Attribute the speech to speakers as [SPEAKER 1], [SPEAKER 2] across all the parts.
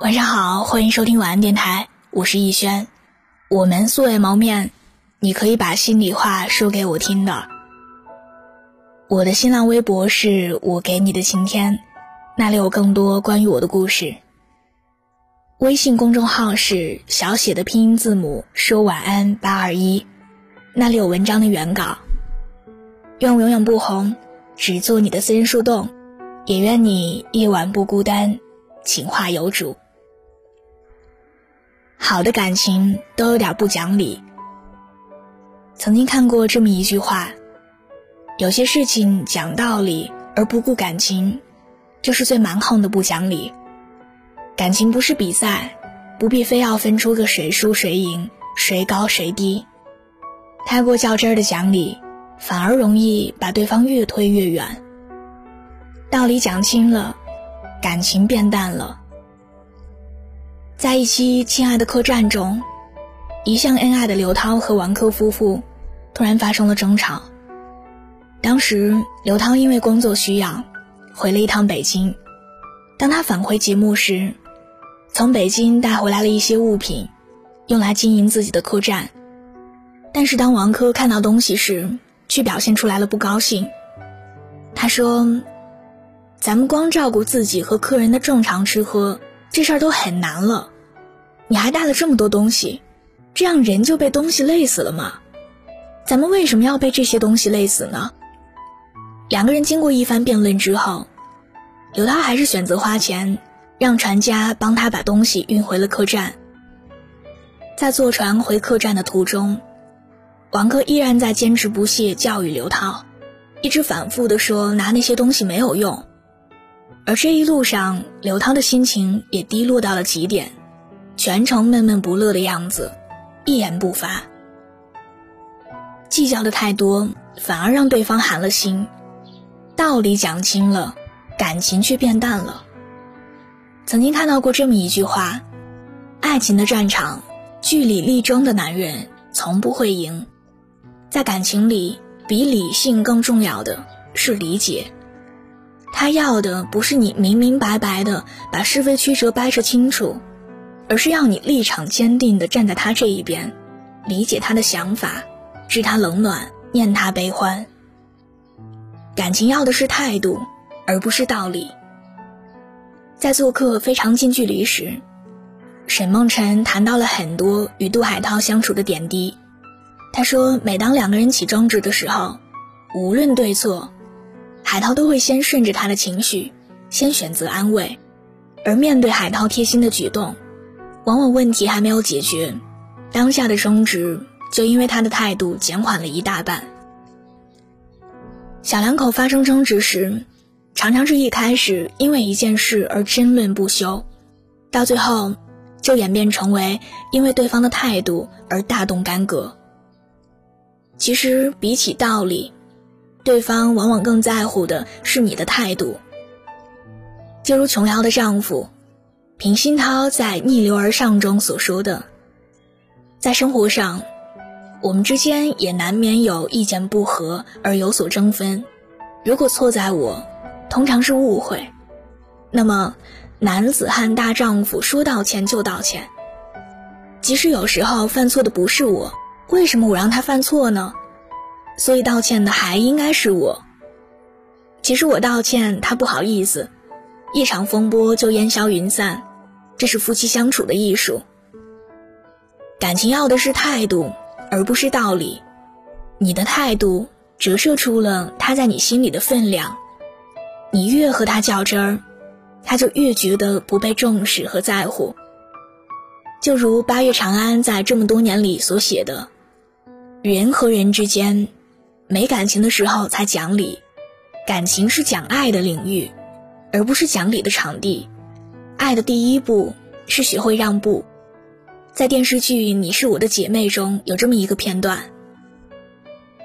[SPEAKER 1] 晚上好，欢迎收听晚安电台，我是逸轩。我们素未谋面，你可以把心里话说给我听的。我的新浪微博是我给你的晴天，那里有更多关于我的故事。微信公众号是小写的拼音字母说晚安八二一，那里有文章的原稿。愿我永远不红，只做你的私人树洞，也愿你夜晚不孤单，情话有主。好的感情都有点不讲理。曾经看过这么一句话：有些事情讲道理而不顾感情，就是最蛮横的不讲理。感情不是比赛，不必非要分出个谁输谁赢、谁高谁低。太过较真儿的讲理，反而容易把对方越推越远。道理讲清了，感情变淡了。在一期《亲爱的客栈》中，一向恩爱的刘涛和王珂夫妇突然发生了争吵。当时刘涛因为工作需要回了一趟北京，当他返回节目时，从北京带回来了一些物品，用来经营自己的客栈。但是当王珂看到东西时，却表现出来了不高兴。他说：“咱们光照顾自己和客人的正常吃喝。”这事儿都很难了，你还带了这么多东西，这样人就被东西累死了吗？咱们为什么要被这些东西累死呢？两个人经过一番辩论之后，刘涛还是选择花钱让船家帮他把东西运回了客栈。在坐船回客栈的途中，王哥依然在坚持不懈教育刘涛，一直反复的说拿那些东西没有用。而这一路上，刘涛的心情也低落到了极点，全程闷闷不乐的样子，一言不发。计较的太多，反而让对方寒了心。道理讲清了，感情却变淡了。曾经看到过这么一句话：爱情的战场，据理力争的男人从不会赢。在感情里，比理性更重要的是理解。他要的不是你明明白白的把是非曲折掰扯清楚，而是要你立场坚定的站在他这一边，理解他的想法，知他冷暖，念他悲欢。感情要的是态度，而不是道理。在做客《非常近距离》时，沈梦辰谈到了很多与杜海涛相处的点滴。他说，每当两个人起争执的时候，无论对错。海涛都会先顺着他的情绪，先选择安慰，而面对海涛贴心的举动，往往问题还没有解决，当下的争执就因为他的态度减缓了一大半。小两口发生争执时，常常是一开始因为一件事而争论不休，到最后就演变成为因为对方的态度而大动干戈。其实比起道理。对方往往更在乎的是你的态度。就如琼瑶的丈夫平鑫涛在《逆流而上》中所说的，在生活上，我们之间也难免有意见不合而有所争分。如果错在我，通常是误会。那么，男子汉大丈夫说道歉就道歉。即使有时候犯错的不是我，为什么我让他犯错呢？所以道歉的还应该是我。其实我道歉，他不好意思，一场风波就烟消云散，这是夫妻相处的艺术。感情要的是态度，而不是道理。你的态度折射出了他在你心里的分量。你越和他较真儿，他就越觉得不被重视和在乎。就如八月长安在这么多年里所写的：“人和人之间。”没感情的时候才讲理，感情是讲爱的领域，而不是讲理的场地。爱的第一步是学会让步。在电视剧《你是我的姐妹》中有这么一个片段：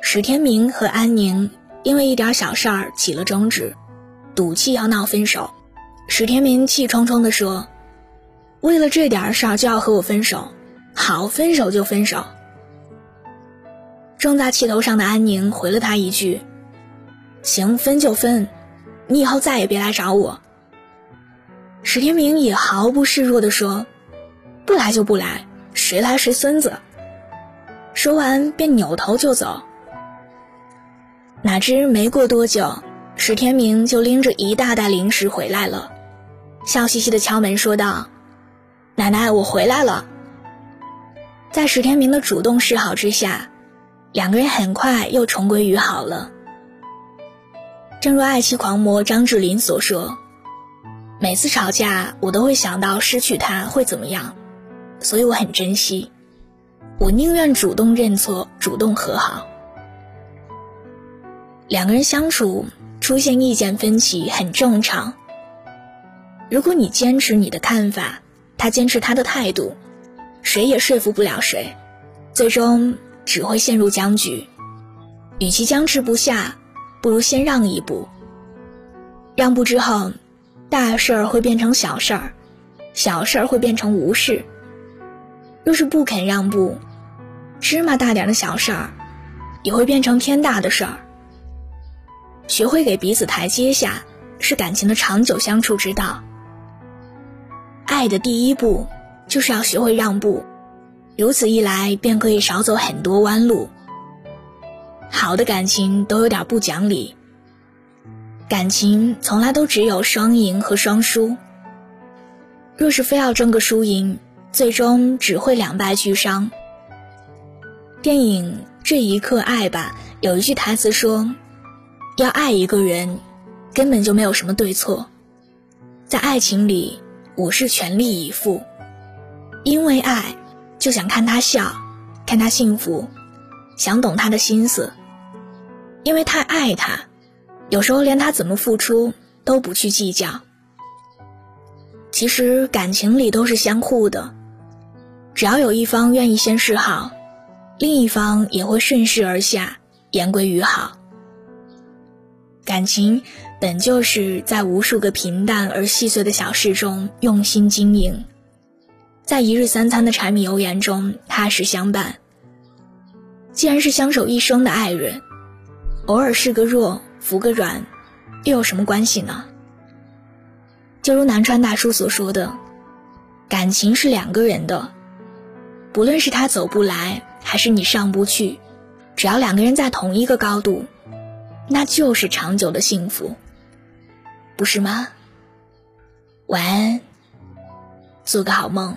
[SPEAKER 1] 史天明和安宁因为一点小事儿起了争执，赌气要闹分手。史天明气冲冲地说：“为了这点事儿就要和我分手？好，分手就分手。”正在气头上的安宁回了他一句：“行，分就分，你以后再也别来找我。”史天明也毫不示弱地说：“不来就不来，谁来谁孙子。”说完便扭头就走。哪知没过多久，史天明就拎着一大袋零食回来了，笑嘻嘻地敲门说道：“奶奶，我回来了。”在史天明的主动示好之下，两个人很快又重归于好了。正如爱妻狂魔张智霖所说。每次吵架，我都会想到失去他会怎么样，所以我很珍惜。我宁愿主动认错，主动和好。两个人相处出现意见分歧很正常。如果你坚持你的看法，他坚持他的态度，谁也说服不了谁，最终只会陷入僵局。与其僵持不下，不如先让一步。让步之后。大事儿会变成小事儿，小事儿会变成无事。若是不肯让步，芝麻大点的小事儿，也会变成天大的事儿。学会给彼此台阶下，是感情的长久相处之道。爱的第一步，就是要学会让步，如此一来，便可以少走很多弯路。好的感情都有点不讲理。感情从来都只有双赢和双输。若是非要争个输赢，最终只会两败俱伤。电影《这一刻爱吧》有一句台词说：“要爱一个人，根本就没有什么对错，在爱情里，我是全力以赴，因为爱，就想看他笑，看他幸福，想懂他的心思，因为太爱他。”有时候连他怎么付出都不去计较。其实感情里都是相互的，只要有一方愿意先示好，另一方也会顺势而下，言归于好。感情本就是在无数个平淡而细碎的小事中用心经营，在一日三餐的柴米油盐中踏实相伴。既然是相守一生的爱人，偶尔是个弱。服个软，又有什么关系呢？就如南川大叔所说的，感情是两个人的，不论是他走不来，还是你上不去，只要两个人在同一个高度，那就是长久的幸福，不是吗？晚安，做个好梦。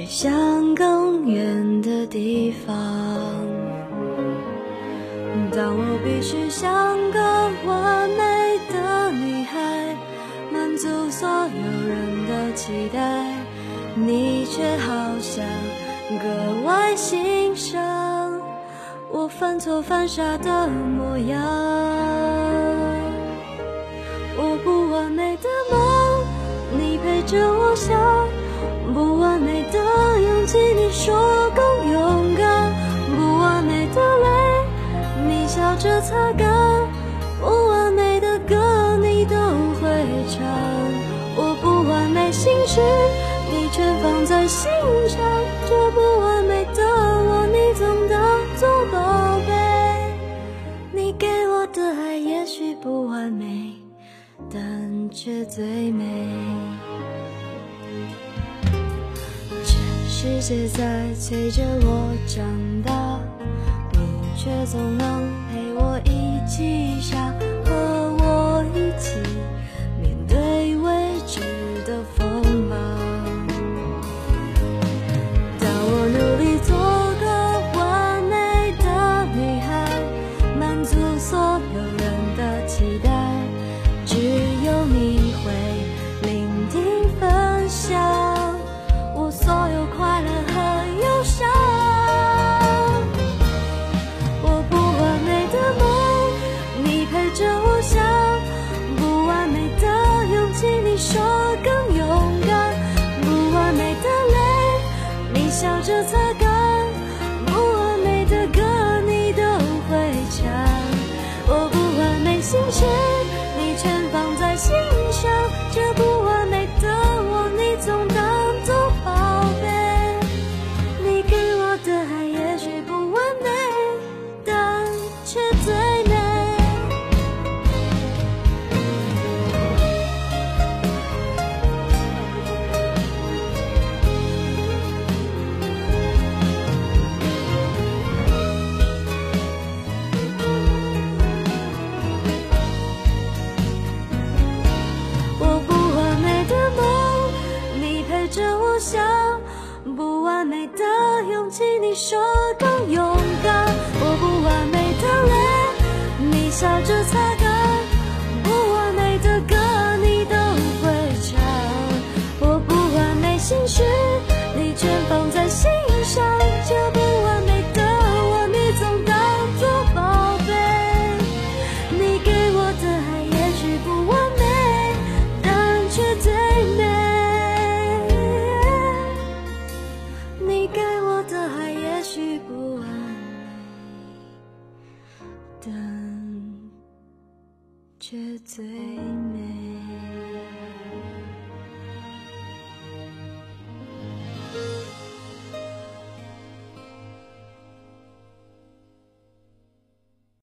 [SPEAKER 1] 飞向更远的地方。当我必须像个完美的女孩。满足所有人的期待，你却好像格外欣赏我犯错犯傻的模样。我不完美的梦，你陪着我想；但却最美。全世界在催着我长大，你却总能陪我一起傻，
[SPEAKER 2] 最美。